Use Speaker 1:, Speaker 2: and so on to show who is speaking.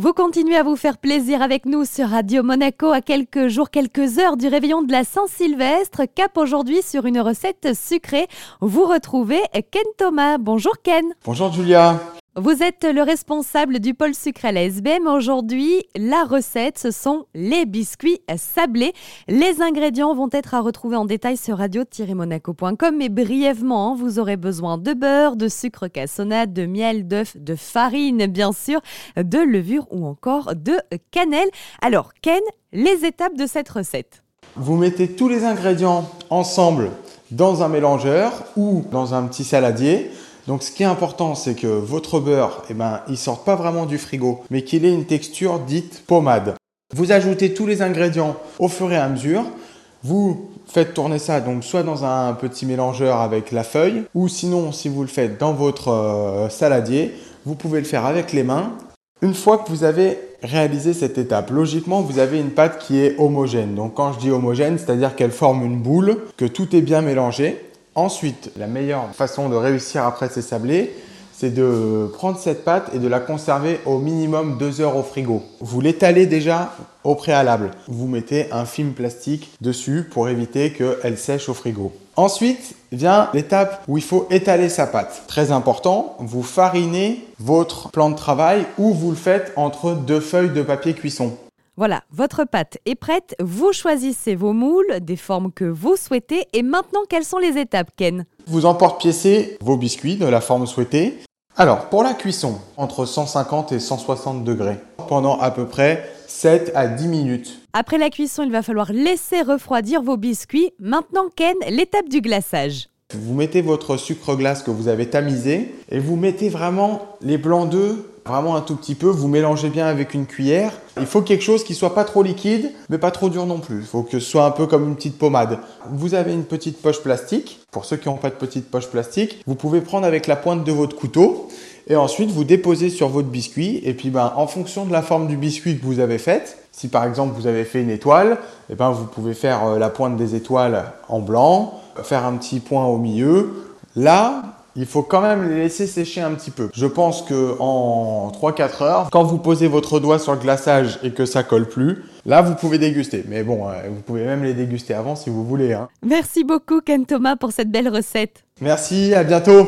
Speaker 1: Vous continuez à vous faire plaisir avec nous sur Radio Monaco à quelques jours, quelques heures du réveillon de la Saint-Sylvestre. Cap aujourd'hui sur une recette sucrée. Vous retrouvez Ken Thomas. Bonjour Ken.
Speaker 2: Bonjour Julia.
Speaker 1: Vous êtes le responsable du pôle sucré à la SBM. Aujourd'hui, la recette, ce sont les biscuits sablés. Les ingrédients vont être à retrouver en détail sur radio-monaco.com. Mais brièvement, vous aurez besoin de beurre, de sucre cassonade, de miel, d'œuf, de farine, bien sûr, de levure ou encore de cannelle. Alors, Ken, les étapes de cette recette.
Speaker 2: Vous mettez tous les ingrédients ensemble dans un mélangeur ou dans un petit saladier. Donc ce qui est important, c'est que votre beurre, eh ben, il sorte pas vraiment du frigo, mais qu'il ait une texture dite pommade. Vous ajoutez tous les ingrédients au fur et à mesure. Vous faites tourner ça donc soit dans un petit mélangeur avec la feuille, ou sinon si vous le faites dans votre euh, saladier, vous pouvez le faire avec les mains. Une fois que vous avez réalisé cette étape, logiquement vous avez une pâte qui est homogène. Donc quand je dis homogène, c'est-à-dire qu'elle forme une boule, que tout est bien mélangé. Ensuite, la meilleure façon de réussir après ces sablés, c'est de prendre cette pâte et de la conserver au minimum deux heures au frigo. Vous l'étalez déjà au préalable. Vous mettez un film plastique dessus pour éviter qu'elle sèche au frigo. Ensuite vient l'étape où il faut étaler sa pâte. Très important, vous farinez votre plan de travail ou vous le faites entre deux feuilles de papier cuisson.
Speaker 1: Voilà, votre pâte est prête. Vous choisissez vos moules, des formes que vous souhaitez. Et maintenant, quelles sont les étapes, Ken?
Speaker 2: Vous emporte-piécez vos biscuits de la forme souhaitée. Alors, pour la cuisson, entre 150 et 160 degrés, pendant à peu près 7 à 10 minutes.
Speaker 1: Après la cuisson, il va falloir laisser refroidir vos biscuits. Maintenant, Ken, l'étape du glaçage.
Speaker 2: Vous mettez votre sucre glace que vous avez tamisé et vous mettez vraiment les blancs d'œufs, vraiment un tout petit peu. Vous mélangez bien avec une cuillère. Il faut quelque chose qui soit pas trop liquide, mais pas trop dur non plus. Il faut que ce soit un peu comme une petite pommade. Vous avez une petite poche plastique. Pour ceux qui n'ont pas de petite poche plastique, vous pouvez prendre avec la pointe de votre couteau et ensuite vous déposez sur votre biscuit. Et puis ben, en fonction de la forme du biscuit que vous avez faite, si par exemple vous avez fait une étoile, et eh ben, vous pouvez faire euh, la pointe des étoiles en blanc, faire un petit point au milieu. Là, il faut quand même les laisser sécher un petit peu. Je pense que en 3-4 heures, quand vous posez votre doigt sur le glaçage et que ça colle plus, là vous pouvez déguster. Mais bon, euh, vous pouvez même les déguster avant si vous voulez. Hein.
Speaker 1: Merci beaucoup Ken Thomas pour cette belle recette.
Speaker 2: Merci, à bientôt.